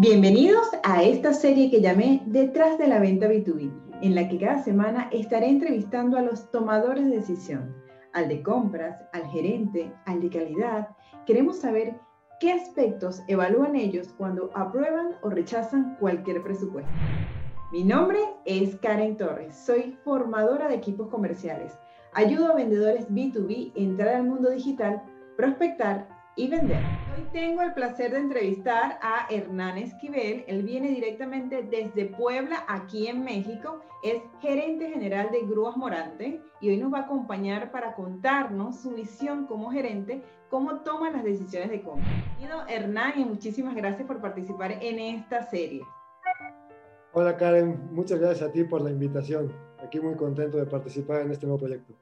Bienvenidos a esta serie que llamé Detrás de la venta B2B, en la que cada semana estaré entrevistando a los tomadores de decisión, al de compras, al gerente, al de calidad. Queremos saber qué aspectos evalúan ellos cuando aprueban o rechazan cualquier presupuesto. Mi nombre es Karen Torres, soy formadora de equipos comerciales. Ayudo a vendedores B2B a entrar al mundo digital, prospectar y vender. Hoy tengo el placer de entrevistar a Hernán Esquivel. Él viene directamente desde Puebla, aquí en México. Es gerente general de Grúas Morante y hoy nos va a acompañar para contarnos su visión como gerente, cómo toma las decisiones de compra. Hernán y muchísimas gracias por participar en esta serie. Hola Karen, muchas gracias a ti por la invitación. Aquí muy contento de participar en este nuevo proyecto.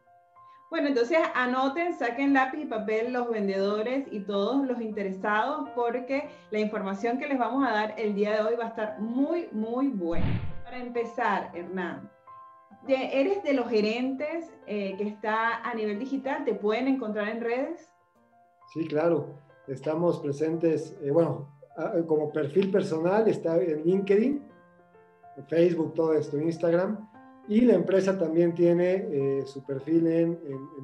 Bueno, entonces anoten, saquen lápiz y papel los vendedores y todos los interesados porque la información que les vamos a dar el día de hoy va a estar muy, muy buena. Para empezar, Hernán, ¿eres de los gerentes eh, que está a nivel digital? ¿Te pueden encontrar en redes? Sí, claro. Estamos presentes, eh, bueno, como perfil personal está en LinkedIn, Facebook, todo esto, Instagram y la empresa también tiene eh, su perfil en,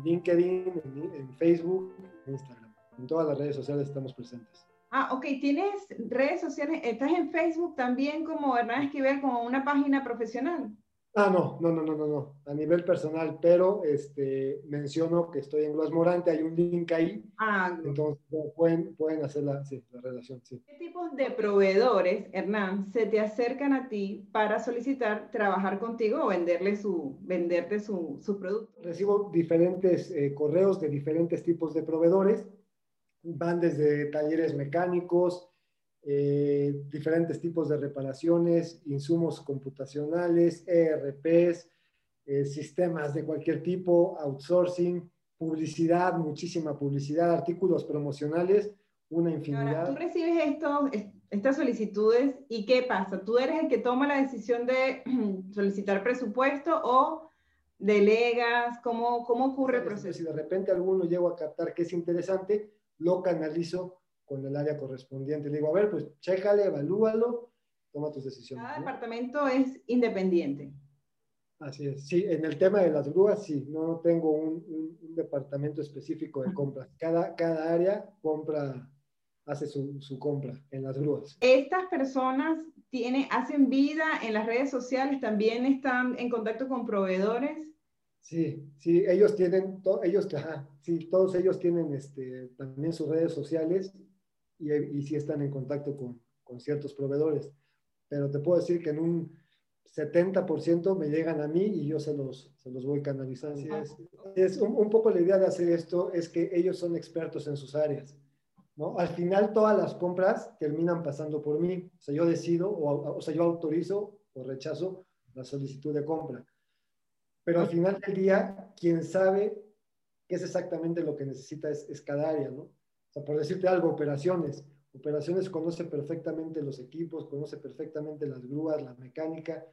LinkedIn, en, Facebook, en Instagram. En todas las redes sociales estamos presentes. Ah, ok. ¿Tienes redes sociales? ¿Estás en Facebook también como Hernán Esquivel, como una página profesional? Ah, no, no, no, no, no, no, a nivel personal, pero este, menciono que estoy en Gloss Morante, hay un link ahí, ah, entonces pueden, pueden hacer la, sí, la relación. Sí. ¿Qué tipos de proveedores, Hernán, se te acercan a ti para solicitar trabajar contigo o venderle su, venderte su, su producto? Recibo diferentes eh, correos de diferentes tipos de proveedores, van desde talleres mecánicos, eh, diferentes tipos de reparaciones, insumos computacionales, ERPs, eh, sistemas de cualquier tipo, outsourcing, publicidad, muchísima publicidad, artículos promocionales, una infinidad. tú recibes estos, estas solicitudes y ¿qué pasa? ¿Tú eres el que toma la decisión de solicitar presupuesto o delegas? ¿Cómo, cómo ocurre el proceso? Si de repente alguno llego a captar que es interesante, lo canalizo con el área correspondiente. Le digo, a ver, pues chécale, evalúalo, toma tus decisiones. Cada departamento es independiente. Así es. Sí, en el tema de las grúas, sí, no tengo un, departamento específico de compras. Cada, cada área compra, hace su, su, compra en las grúas. Estas personas tiene, hacen vida en las redes sociales, también están en contacto con proveedores. Sí, sí, ellos tienen, ellos, sí, todos ellos tienen este, también sus redes sociales y, y sí están en contacto con, con, ciertos proveedores. Pero te puedo decir que en un 70% me llegan a mí y yo se los, se los voy canalizando. es, es un, un, poco la idea de hacer esto es que ellos son expertos en sus áreas. ¿no? Al final todas las compras terminan pasando por mí. O sea, yo decido, o, o sea, yo autorizo o rechazo la solicitud de compra. Pero al final del día, quien sabe qué es exactamente lo que necesita es, es cada área, ¿no? O sea, por decirte algo, operaciones. Operaciones conoce perfectamente los equipos, conoce perfectamente las grúas, la mecánica.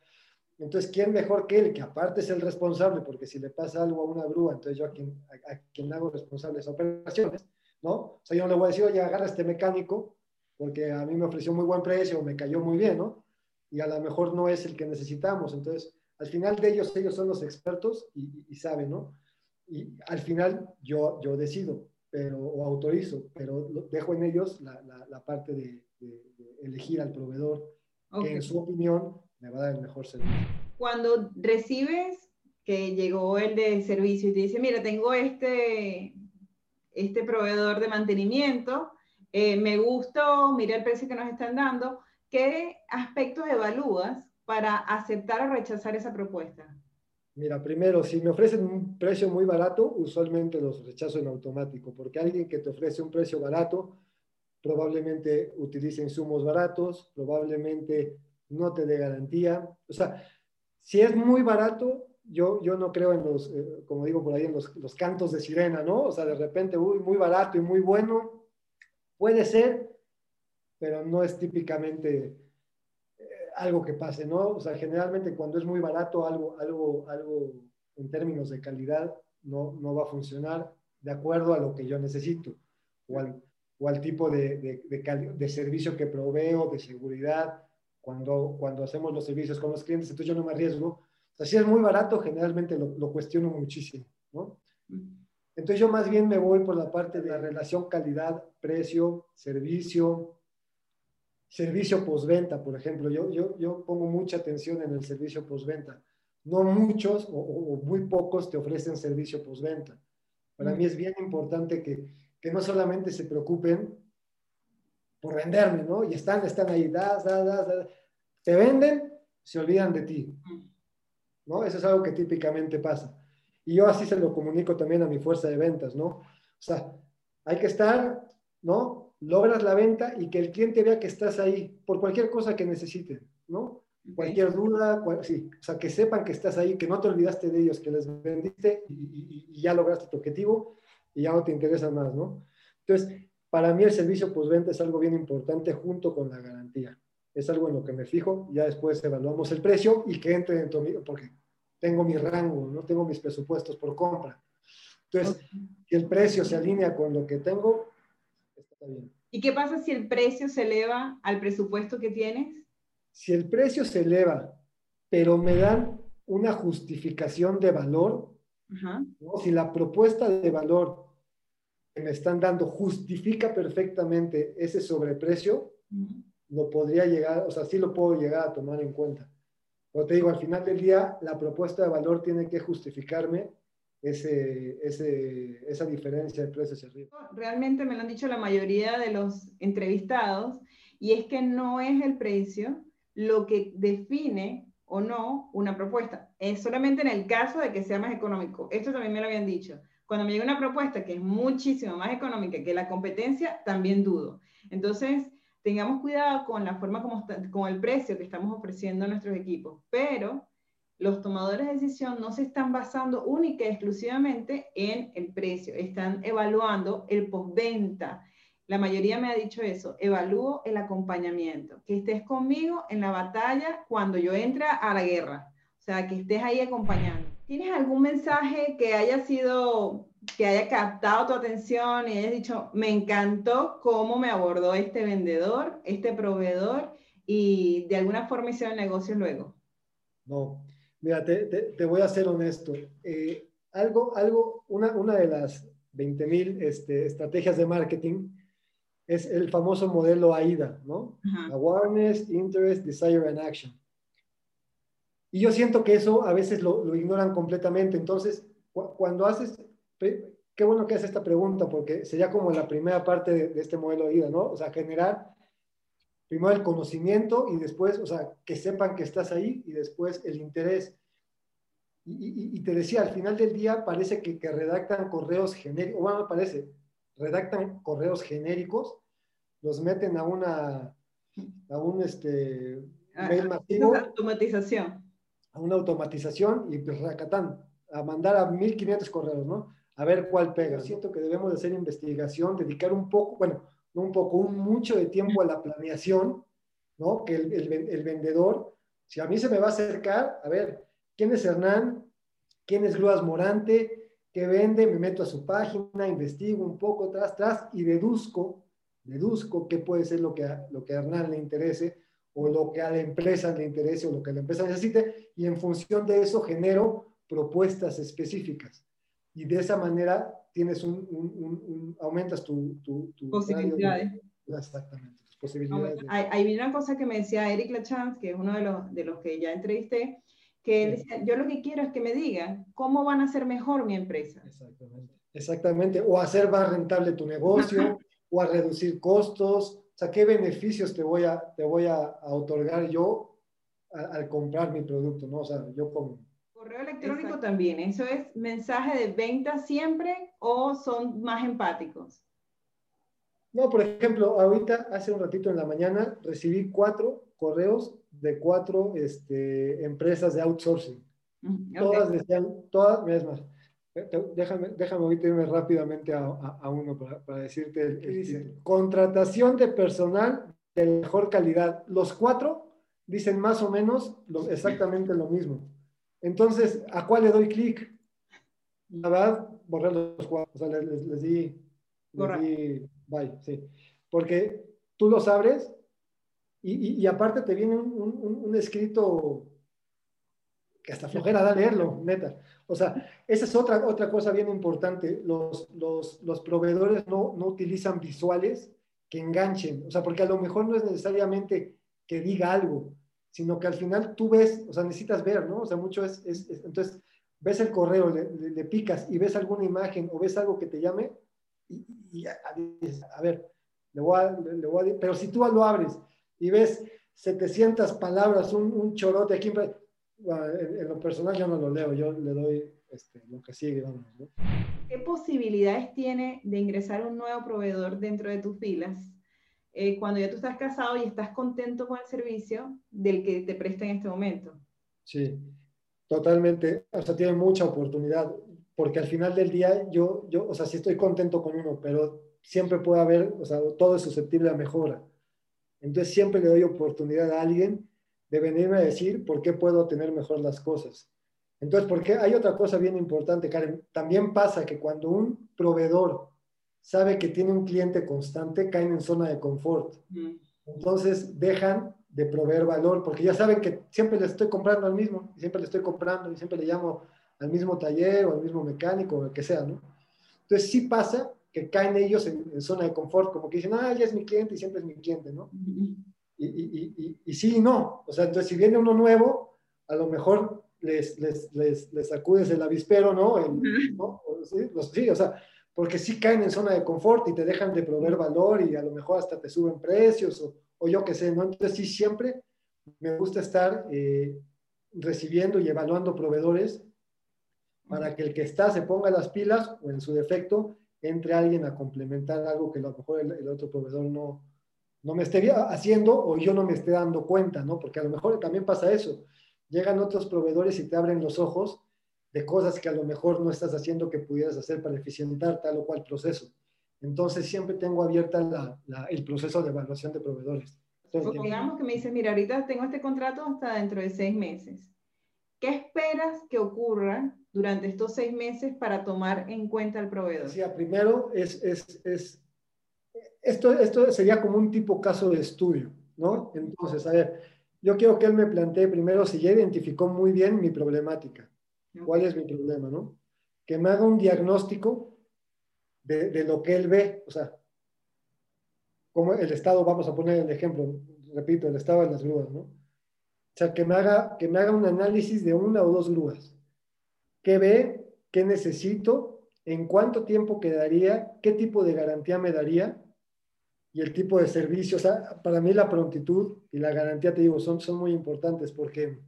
Entonces, ¿quién mejor que él? Que aparte es el responsable, porque si le pasa algo a una grúa, entonces yo a quien, a, quien hago responsable esas operaciones, ¿no? O sea, yo no le voy a decir, oye, agarra este mecánico, porque a mí me ofreció muy buen precio, me cayó muy bien, ¿no? Y a lo mejor no es el que necesitamos. Entonces, al final de ellos, ellos son los expertos y, saben, ¿no? Y al final yo, yo decido pero, o autorizo, pero dejo en ellos la, la, parte de, elegir al proveedor que en su opinión me va a dar el mejor servicio. Cuando recibes que llegó el de servicio y te dice, mira, tengo este, este proveedor de mantenimiento, eh, me gustó, mira el precio que nos están dando, ¿qué aspectos evalúas para aceptar o rechazar esa propuesta? Mira, primero, si me ofrecen un precio muy barato, usualmente los rechazo en automático, porque alguien que te ofrece un precio barato probablemente utilice insumos baratos, probablemente no te dé garantía. O sea, si es muy barato, yo, yo no creo en los, eh, como digo por ahí, en los, los, cantos de sirena, ¿no? O sea, de repente, uy, muy barato y muy bueno, puede ser, pero no es típicamente algo que pase, ¿no? O sea, generalmente cuando es muy barato, algo, algo, algo en términos de calidad no, no va a funcionar de acuerdo a lo que yo necesito. O o al tipo de, de, servicio que proveo, de seguridad, cuando, cuando hacemos los servicios con los clientes, entonces yo no me arriesgo. O sea, si es muy barato, generalmente lo, lo cuestiono muchísimo, ¿no? Entonces yo más bien me voy por la parte de la relación calidad-precio, servicio, servicio postventa, por ejemplo. Yo, yo, yo pongo mucha atención en el servicio postventa. No muchos o, muy pocos te ofrecen servicio postventa. Para mí es bien importante que, que, no solamente se preocupen por venderme, ¿no? Y están, están ahí, das, das, das, te venden, se olvidan de ti, ¿no? Eso es algo que típicamente pasa. Y yo así se lo comunico también a mi fuerza de ventas, ¿no? O sea, hay que estar, ¿no? Logras la venta y que el cliente vea que estás ahí por cualquier cosa que necesite, ¿no? Cualquier duda, sí, o sea, que sepan que estás ahí, que no te olvidaste de ellos, que les vendiste y, ya lograste tu objetivo y ya no te interesa más, ¿no? Entonces, para mí el servicio postventa es algo bien importante junto con la garantía. Es algo en lo que me fijo, ya después evaluamos el precio y que entre dentro mío, porque tengo mi rango, no tengo mis presupuestos por compra. Entonces, si el precio se alinea con lo que tengo, está bien. ¿Y qué pasa si el precio se eleva al presupuesto que tienes? Si el precio se eleva, pero me dan una justificación de valor, si la propuesta de valor que me están dando justifica perfectamente ese sobreprecio, lo podría llegar, o sea, sí lo puedo llegar a tomar en cuenta. Pero te digo, al final del día, la propuesta de valor tiene que justificarme ese, ese, esa diferencia de precios hacia arriba. Realmente me lo han dicho la mayoría de los entrevistados, y es que no es el precio lo que define o no una propuesta. Es solamente en el caso de que sea más económico. Esto también me lo habían dicho. Cuando me llega una propuesta que es muchísimo más económica que la competencia, también dudo. Entonces, tengamos cuidado con la forma como con el precio que estamos ofreciendo a nuestros equipos, pero los tomadores de decisión no se están basando única y exclusivamente en el precio, están evaluando el postventa. La mayoría me ha dicho eso, evalúo el acompañamiento, que estés conmigo en la batalla cuando yo entre a la guerra, o sea, que estés ahí acompañando. ¿Tienes algún mensaje que haya sido que haya captado tu atención y hayas dicho, me encantó cómo me abordó este vendedor, este proveedor y de alguna forma hicieron negocios luego? No, mira, te, te, voy a ser honesto. Eh, algo, algo, una, una de las 20.000 este, estrategias de marketing es el famoso modelo AIDA, ¿no? Awareness, Interest, Desire and Action. Y yo siento que eso a veces lo, lo ignoran completamente. Entonces, cuando haces qué bueno que hace esta pregunta, porque sería como la primera parte de, este modelo de vida, ¿no? O sea, generar primero el conocimiento y después, o sea, que sepan que estás ahí y después el interés. Y, te decía, al final del día parece que, que redactan correos genéricos, bueno, parece, redactan correos genéricos, los meten a una, a un este, ah, mail masivo. Automatización. A una automatización y pues racatán, a mandar a 1500 correos, ¿no? a ver cuál pega. Siento que debemos de hacer investigación, dedicar un poco, bueno, no un poco, un mucho de tiempo a la planeación, ¿no? Que el, el, vendedor, si a mí se me va a acercar, a ver, ¿quién es Hernán? ¿Quién es Luas Morante? ¿Qué vende? Me meto a su página, investigo un poco tras, tras y deduzco, deduzco qué puede ser lo que a, lo que a Hernán le interese o lo que a la empresa le interese o lo que la empresa necesite y en función de eso genero propuestas específicas y de esa manera tienes un, un, aumentas tu, tu, posibilidades. exactamente, tus posibilidades. Hay, hay, una cosa que me decía Eric Lachance, que es uno de los, de los que ya entrevisté, que él decía, yo lo que quiero es que me digan cómo van a hacer mejor mi empresa. Exactamente, exactamente, o hacer más rentable tu negocio, o a reducir costos, o sea, qué beneficios te voy a, te voy a, a otorgar yo al comprar mi producto, ¿no? O sea, yo como Correo electrónico también, ¿eso es mensaje de venta siempre o son más empáticos? No, por ejemplo, ahorita hace un ratito en la mañana recibí cuatro correos de cuatro este, empresas de outsourcing. Todas decían, todas, mismas. Déjame, déjame ahorita irme rápidamente a, a, uno para, para decirte el, dice. Contratación de personal de mejor calidad. Los cuatro dicen más o menos exactamente lo mismo. Entonces, ¿a cuál le doy clic? La verdad, borré los cuatro. O sea, les, di, Bye, sí. Porque tú los abres y, aparte te viene un, escrito que hasta flojera da leerlo, neta. O sea, esa es otra, otra cosa bien importante. Los, los, los proveedores no, no utilizan visuales que enganchen. O sea, porque a lo mejor no es necesariamente que diga algo, sino que al final tú ves, o sea, necesitas ver, ¿no? O sea, mucho es, es, entonces, ves el correo, le, picas y ves alguna imagen o ves algo que te llame y, a, ver, le voy a, le voy a, pero si tú lo abres y ves 700 palabras, un, un chorote aquí, en, lo personal yo no lo leo, yo le doy este, lo que sigue, vamos, ¿no? ¿Qué posibilidades tiene de ingresar un nuevo proveedor dentro de tus filas eh, cuando ya tú estás casado y estás contento con el servicio del que te presta en este momento? Sí, totalmente. O sea, tiene mucha oportunidad, porque al final del día yo, yo, o sea, sí estoy contento con uno, pero siempre puede haber, o sea, todo es susceptible a mejora. Entonces siempre le doy oportunidad a alguien de venirme a decir por qué puedo tener mejor las cosas. Entonces, porque hay otra cosa bien importante, Karen. También pasa que cuando un proveedor sabe que tiene un cliente constante, caen en zona de confort. Entonces, dejan de proveer valor, porque ya saben que siempre le estoy comprando al mismo, siempre le estoy comprando, y siempre le llamo al mismo taller o al mismo mecánico o el que sea, ¿no? Entonces, sí pasa que caen ellos en, zona de confort, como que dicen, ah, ya es mi cliente y siempre es mi cliente, ¿no? y, y, y, y, sí y no. O sea, entonces, si viene uno nuevo, a lo mejor les, les, les, les sacudes el avispero, ¿no? ¿no? Sí, o sea, porque sí caen en zona de confort y te dejan de proveer valor y a lo mejor hasta te suben precios o, o yo qué sé, ¿no? Entonces sí, siempre me gusta estar eh, recibiendo y evaluando proveedores para que el que está se ponga las pilas o en su defecto entre alguien a complementar algo que a lo mejor el, otro proveedor no, no me esté haciendo o yo no me esté dando cuenta, ¿no? Porque a lo mejor también pasa eso llegan otros proveedores y te abren los ojos de cosas que a lo mejor no estás haciendo que pudieras hacer para eficientar tal o cual proceso. Entonces siempre tengo abierta el proceso de evaluación de proveedores. Supongamos que me dices, mira, ahorita tengo este contrato hasta dentro de seis meses. ¿Qué esperas que ocurra durante estos seis meses para tomar en cuenta al proveedor? Sí, primero es, es, es esto, esto sería como un tipo caso de estudio, ¿no? Entonces, a ver, yo quiero que él me plantee primero si ya identificó muy bien mi problemática. ¿Cuál es mi problema, no? Que me haga un diagnóstico de, lo que él ve, o sea, como el estado, vamos a poner el ejemplo, repito, el estado de las grúas, ¿no? O sea, que me haga, que me haga un análisis de una o dos grúas. ¿Qué ve? ¿Qué necesito? ¿En cuánto tiempo quedaría? ¿Qué tipo de garantía me daría? y el tipo de servicio. O sea, para mí la prontitud y la garantía, te digo, son, son muy importantes porque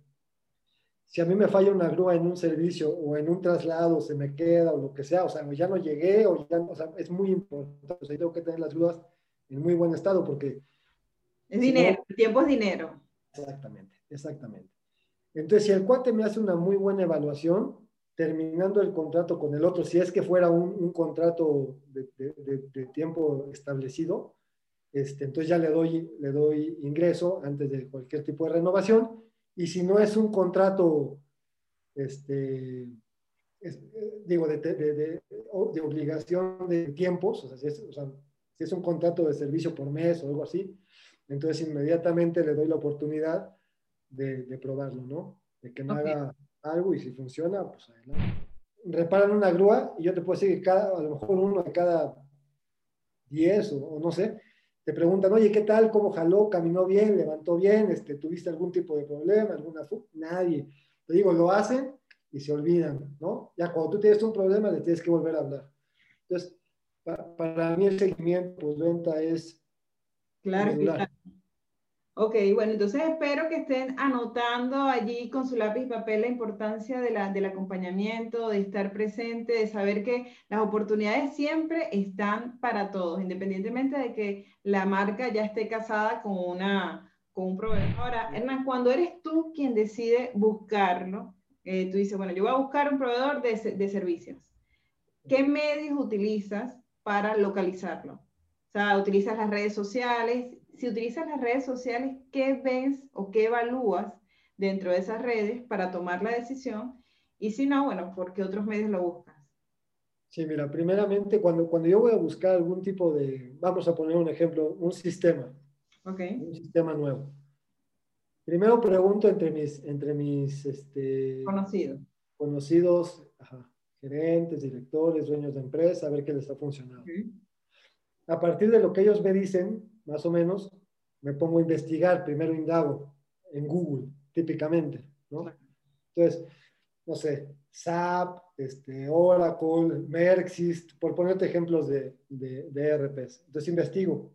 si a mí me falla una grúa en un servicio o en un traslado, se me queda o lo que sea, o sea, ya no llegué o ya, o sea, es muy importante. O sea, tengo que tener las grúas en muy buen estado porque... Es dinero, el tiempo es dinero. Exactamente, exactamente. Entonces, si el cuate me hace una muy buena evaluación, terminando el contrato con el otro, si es que fuera un, un contrato de, de, de, tiempo establecido, este, entonces ya le doy, le doy ingreso antes de cualquier tipo de renovación. Y si no es un contrato, este, digo, de, de, obligación de tiempos, o sea, si es, si es un contrato de servicio por mes o algo así, entonces inmediatamente le doy la oportunidad de, probarlo, ¿no? De que me haga algo y si funciona, pues adelante. Reparan una grúa y yo te puedo decir que cada, a lo mejor uno de cada 10 o no sé, te preguntan, oye, ¿qué tal? ¿Cómo jaló? ¿Caminó bien? ¿Levantó bien? Este, ¿Tuviste algún tipo de problema? ¿Alguna Nadie. Te digo, lo hacen y se olvidan, ¿no? Ya cuando tú tienes un problema, le tienes que volver a hablar. Entonces, para mí el seguimiento pues, venta es... Claro, claro. Ok, bueno, entonces espero que estén anotando allí con su lápiz y papel la importancia de la, del acompañamiento, de estar presente, de saber que las oportunidades siempre están para todos, independientemente de que la marca ya esté casada con, una, con un proveedor. Ahora, Hernán, cuando eres tú quien decide buscarlo, eh, tú dices, bueno, yo voy a buscar un proveedor de, de servicios. ¿Qué medios utilizas para localizarlo? O sea, utilizas las redes sociales, si utilizas las redes sociales, ¿qué ves o qué evalúas dentro de esas redes para tomar la decisión? Y si no, bueno, ¿por qué otros medios lo buscas? Sí, mira, primeramente, cuando, cuando yo voy a buscar algún tipo de, vamos a poner un ejemplo, un sistema, okay. un sistema nuevo. Primero pregunto entre mis, entre mis este, conocidos, conocidos gerentes, directores, dueños de empresa, a ver qué les está funcionando. A partir de lo que ellos me dicen, más o menos, me pongo a investigar, primero indago en Google, típicamente, ¿no? Entonces, no sé, SAP, este, Oracle, Merxist, por ponerte ejemplos de, de, de ERPs. Entonces investigo,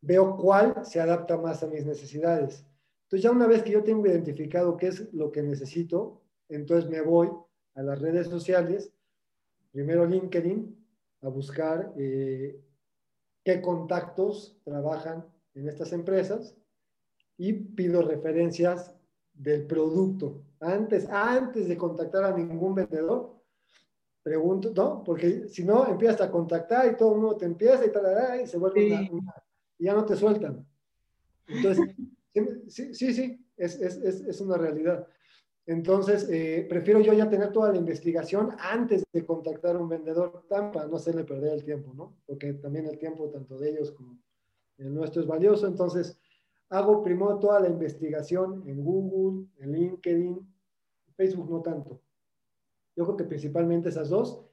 veo cuál se adapta más a mis necesidades. Entonces ya una vez que yo tengo identificado qué es lo que necesito, entonces me voy a las redes sociales, primero LinkedIn, a buscar eh, qué contactos trabajan en estas empresas y pido referencias del producto. Antes, antes de contactar a ningún vendedor, pregunto, ¿no? Porque si no, empiezas a contactar y todo el mundo te empieza y tal, y se vuelve una, y ya no te sueltan. Entonces, sí, sí, sí, es, es, es, una realidad. Entonces, eh, prefiero yo ya tener toda la investigación antes de contactar a un vendedor para no hacerle perder el tiempo, ¿no? Porque también el tiempo, tanto de ellos como el nuestro, es valioso. Entonces, hago primero toda la investigación en Google, en LinkedIn, Facebook no tanto. Yo creo que principalmente esas dos.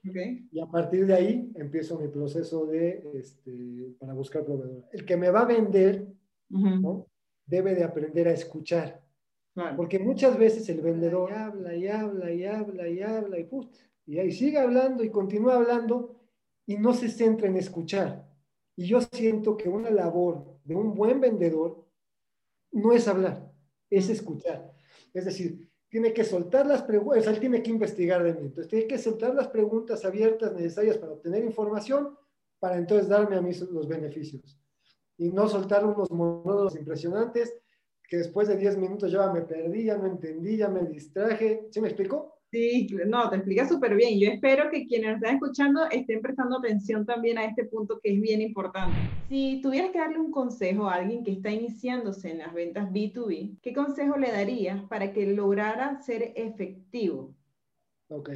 Y a partir de ahí empiezo mi proceso de, este, para buscar proveedor. El que me va a vender, ¿no? debe de aprender a escuchar. Porque muchas veces el vendedor habla y habla y habla y habla y put, y ahí sigue hablando y continúa hablando y no se centra en escuchar. Y yo siento que una labor de un buen vendedor no es hablar, es escuchar. Es decir, tiene que soltar las preguntas, él tiene que investigar de mí. Entonces, tiene que soltar las preguntas abiertas necesarias para obtener información para entonces darme a mí los beneficios. Y no soltar unos monólogos impresionantes que después de 10 minutos ya me perdí, ya no entendí, ya me distraje. ¿Sí me explico? Sí, no, te explica súper bien. Yo espero que quienes están escuchando estén prestando atención también a este punto que es bien importante. Si tuvieras que darle un consejo a alguien que está iniciándose en las ventas B2B, ¿qué consejo le darías para que lograra ser efectivo? Ok.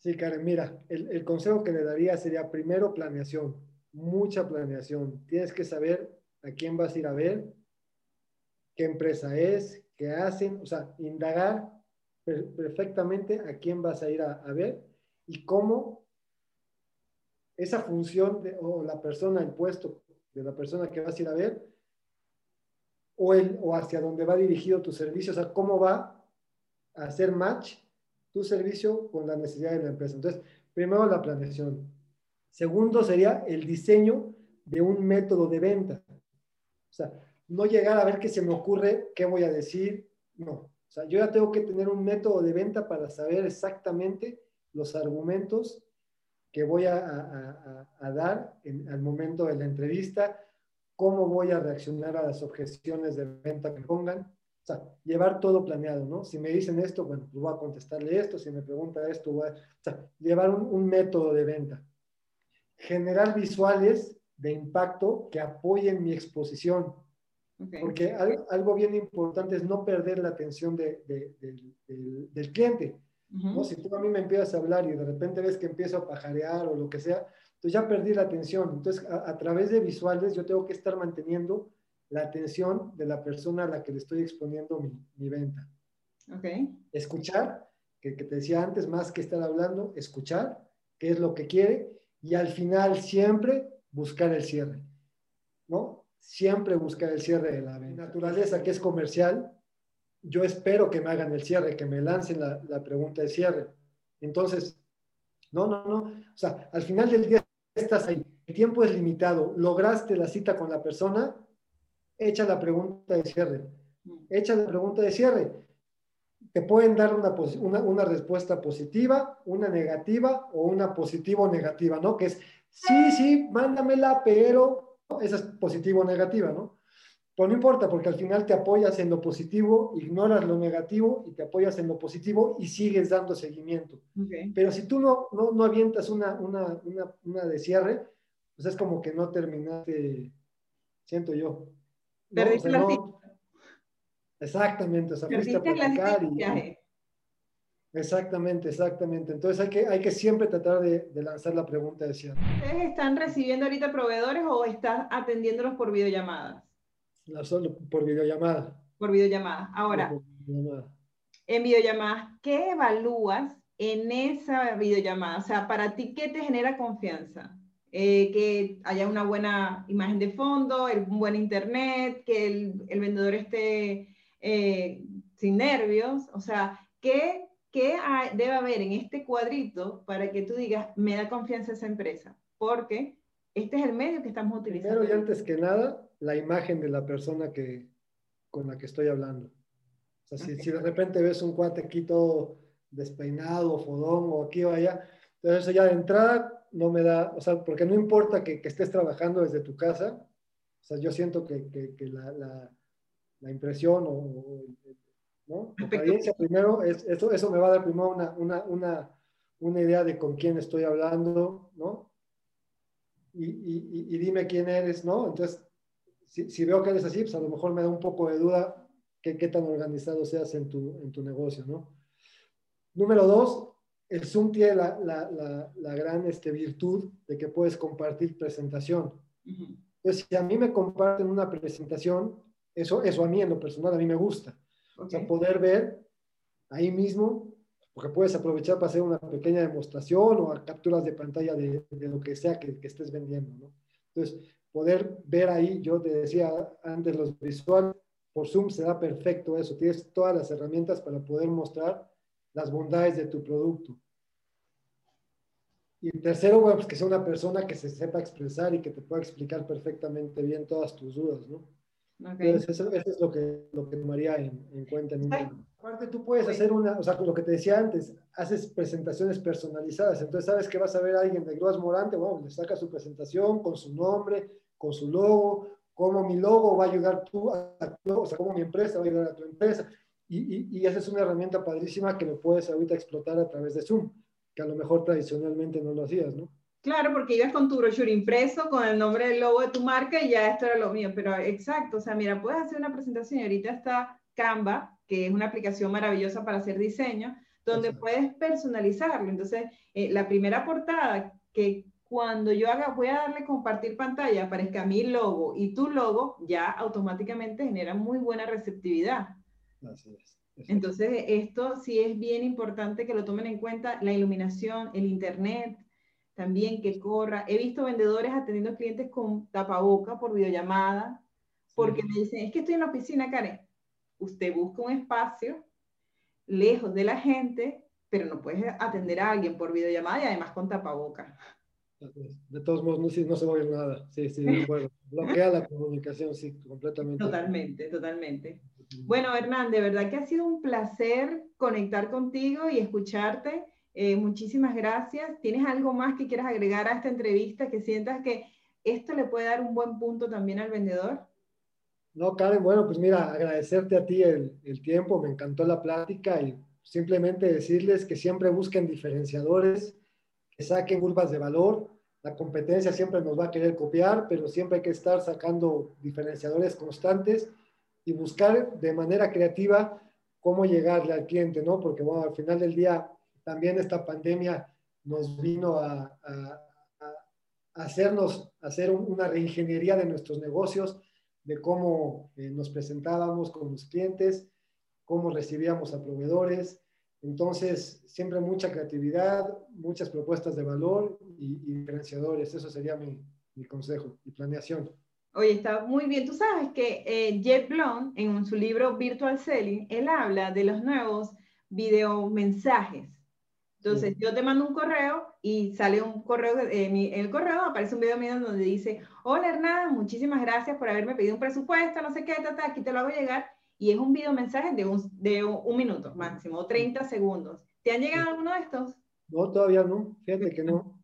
Sí, Karen, mira, el, el consejo que le daría sería primero planeación, mucha planeación. Tienes que saber a quién vas a ir a ver, qué empresa es, qué hacen, o sea, indagar perfectamente a quién vas a ir a, ver y cómo esa función de, o la persona, el puesto de la persona que vas a ir a ver o, el, o hacia dónde va dirigido tu servicio, o sea, cómo va a hacer match tu servicio con la necesidad de la empresa. Entonces, primero la planeación. Segundo sería el diseño de un método de venta. O sea, no llegar a ver qué se me ocurre, qué voy a decir, no. O sea, yo ya tengo que tener un método de venta para saber exactamente los argumentos que voy a, dar en, al momento de la entrevista, cómo voy a reaccionar a las objeciones de venta que pongan. O sea, llevar todo planeado, ¿no? Si me dicen esto, bueno, pues voy a contestarle esto, si me pregunta esto, voy a... O sea, llevar un, un método de venta. Generar visuales de impacto que apoyen mi exposición. Porque algo, bien importante es no perder la atención de, del cliente. ¿no? Si tú a mí me empiezas a hablar y de repente ves que empiezo a pajarear o lo que sea, entonces ya perdí la atención. Entonces, a, través de visuales, yo tengo que estar manteniendo la atención de la persona a la que le estoy exponiendo mi, mi venta. Okay. Escuchar, que, que te decía antes, más que estar hablando, escuchar qué es lo que quiere y al final siempre buscar el cierre. ¿no? Siempre buscar el cierre de la naturaleza que es comercial, yo espero que me hagan el cierre, que me lancen la, la, pregunta de cierre. Entonces, no, no, no. O sea, al final del día estás ahí, el tiempo es limitado, lograste la cita con la persona, echa la pregunta de cierre. Echa la pregunta de cierre. Te pueden dar una, una, una respuesta positiva, una negativa o una positivo negativa, ¿no? Que es, sí, sí, mándamela, pero esa es positivo o negativa, ¿no? Pero no importa, porque al final te apoyas en lo positivo, ignoras lo negativo y te apoyas en lo positivo y sigues dando seguimiento. Pero si tú no, no, no avientas una, una, una, una, de cierre, pues es como que no terminaste, siento yo. Perdiste la Exactamente, o sea, fuiste a platicar y... Exactamente, exactamente. Entonces hay que, hay que siempre tratar de, lanzar la pregunta de cierre. ¿Ustedes están recibiendo ahorita proveedores o están atendiéndolos por videollamadas? solo por videollamada. Por videollamada. Ahora, en videollamadas, ¿qué evalúas en esa videollamada? O sea, para ti, ¿qué te genera confianza? Eh, que haya una buena imagen de fondo, un buen internet, que el, vendedor esté eh, sin nervios. O sea, ¿qué, qué debe haber en este cuadrito para que tú digas, me da confianza esa empresa? Porque este es el medio que estamos utilizando. Primero y antes que nada, la imagen de la persona que, con la que estoy hablando. O sea, si, si, de repente ves un cuate aquí todo despeinado, fodón o aquí o allá, entonces eso ya de entrada no me da, o sea, porque no importa que, que estés trabajando desde tu casa, o sea, yo siento que, que, la, la, la, impresión o, ¿no? La experiencia primero, es, eso, eso me va a dar primero una, una, una, una idea de con quién estoy hablando, ¿no? Y, y, y, dime quién eres, ¿no? Entonces, si, si, veo que eres así, pues a lo mejor me da un poco de duda qué, qué tan organizado seas en tu, en tu negocio, ¿no? Número dos, el Zoom tiene la, la, la, gran este, virtud de que puedes compartir presentación. Entonces, si a mí me comparten una presentación, eso, eso a mí en lo personal, a mí me gusta. O sea, poder ver ahí mismo, porque puedes aprovechar para hacer una pequeña demostración o capturas de pantalla de, de lo que sea que, que, estés vendiendo, ¿no? Entonces, poder ver ahí, yo te decía antes, los visuales, por Zoom se da perfecto eso. Tienes todas las herramientas para poder mostrar las bondades de tu producto. Y tercero, bueno, pues que sea una persona que se sepa expresar y que te pueda explicar perfectamente bien todas tus dudas, ¿no? Entonces, eso, es lo que, lo que tomaría en, en cuenta. En Aparte, tú puedes hacer una, o sea, lo que te decía antes, haces presentaciones personalizadas. Entonces, sabes que vas a ver a alguien de Grúas Morante, bueno, le saca su presentación con su nombre, con su logo, cómo mi logo va a ayudar tú, a, o sea, cómo mi empresa va a ayudar a tu empresa. Y, esa es una herramienta padrísima que lo puedes ahorita explotar a través de Zoom, que a lo mejor tradicionalmente no lo hacías, ¿no? Claro, porque ibas con tu brochure impreso, con el nombre del logo de tu marca y ya esto era lo mío. Pero exacto, o sea, mira, puedes hacer una presentación y ahorita está Canva, que es una aplicación maravillosa para hacer diseño, donde puedes personalizarlo. Entonces, eh, la primera portada que cuando yo haga, voy a darle compartir pantalla, aparezca mi logo y tu logo, ya automáticamente genera muy buena receptividad. Entonces, esto sí es bien importante que lo tomen en cuenta, la iluminación, el internet, también que corra. He visto vendedores atendiendo clientes con tapaboca por videollamada, porque me dicen, es que estoy en la oficina, Karen. Usted busca un espacio lejos de la gente, pero no puedes atender a alguien por videollamada y además con tapaboca. De todos modos, no, no se va a oír nada. Sí, sí, de acuerdo. Bloquea la comunicación, sí, completamente. Totalmente, totalmente. Bueno, Hernán, de verdad que ha sido un placer conectar contigo y escucharte. Eh, muchísimas gracias. ¿Tienes algo más que quieras agregar a esta entrevista que sientas que esto le puede dar un buen punto también al vendedor? No, Karen, bueno, pues mira, agradecerte a ti el, el tiempo, me encantó la plática y simplemente decirles que siempre busquen diferenciadores, que saquen curvas de valor. La competencia siempre nos va a querer copiar, pero siempre hay que estar sacando diferenciadores constantes y buscar de manera creativa cómo llegarle al cliente, ¿no? Porque, bueno, al final del día, también esta pandemia nos vino a, hacernos, hacer una reingeniería de nuestros negocios, de cómo eh, nos presentábamos con los clientes, cómo recibíamos a proveedores. Entonces, siempre mucha creatividad, muchas propuestas de valor y, diferenciadores. Eso sería mi, mi consejo y planeación. Oye, está muy bien. Tú sabes que eh, Jeff Blum, en su libro Virtual Selling, él habla de los nuevos videomensajes. Entonces, yo te mando un correo y sale un correo, eh, en el correo aparece un video mío donde dice, hola Hernán, muchísimas gracias por haberme pedido un presupuesto, no sé qué, aquí te lo hago llegar. Y es un video mensaje de un, de un minuto máximo, 30 segundos. ¿Te han llegado alguno de estos? No, todavía no. Fíjate que no,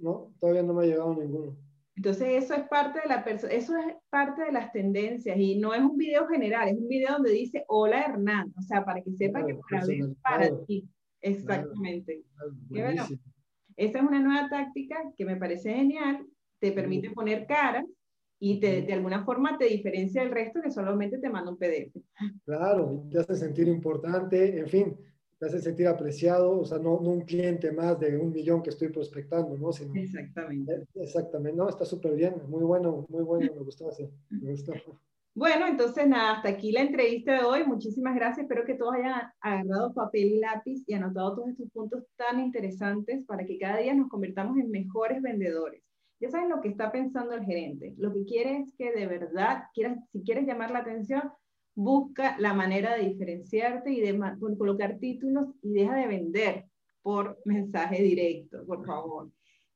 no, todavía no me ha llegado ninguno. Entonces eso es parte de la eso es parte de las tendencias y no es un video general, es un video donde dice hola Hernán, o sea, para que sepa que para, para ti. Exactamente. Bueno, esta es una nueva táctica que me parece genial, te permite poner cara y te, de alguna forma te diferencia del resto que solamente te manda un PDF. Claro, te hace sentir importante, en fin, te hace sentir apreciado, o sea, no, no, un cliente más de un millón que estoy prospectando, ¿no? exactamente. Exactamente, no, está súper bien, muy bueno, muy bueno, me gustó hacer, me gustó. Bueno, entonces nada, hasta aquí la entrevista de hoy. Muchísimas gracias. Espero que todos hayan agarrado papel y lápiz y anotado todos estos puntos tan interesantes para que cada día nos convirtamos en mejores vendedores. Ya saben lo que está pensando el gerente. Lo que quiere es que de verdad, quieras, si quieres llamar la atención, busca la manera de diferenciarte y de colocar títulos y deja de vender por mensaje directo, por favor.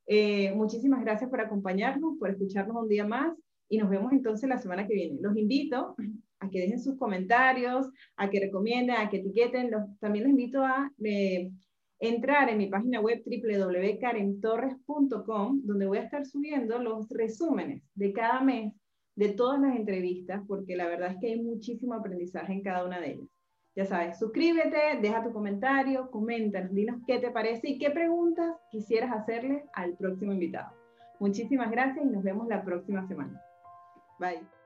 Eh, muchísimas gracias por acompañarnos, por escucharnos un día más y nos vemos entonces la semana que viene. Los invito a que dejen sus comentarios, a que recomienden, a que etiqueten. también los invito a eh, entrar en mi página web www.karentorres.com, donde voy a estar subiendo los resúmenes de cada mes de todas las entrevistas, porque la verdad es que hay muchísimo aprendizaje en cada una de ellas. Ya sabes, suscríbete, deja tu comentario, coméntanos, dinos qué te parece y qué preguntas quisieras hacerle al próximo invitado. Muchísimas gracias y nos vemos la próxima semana. Bye.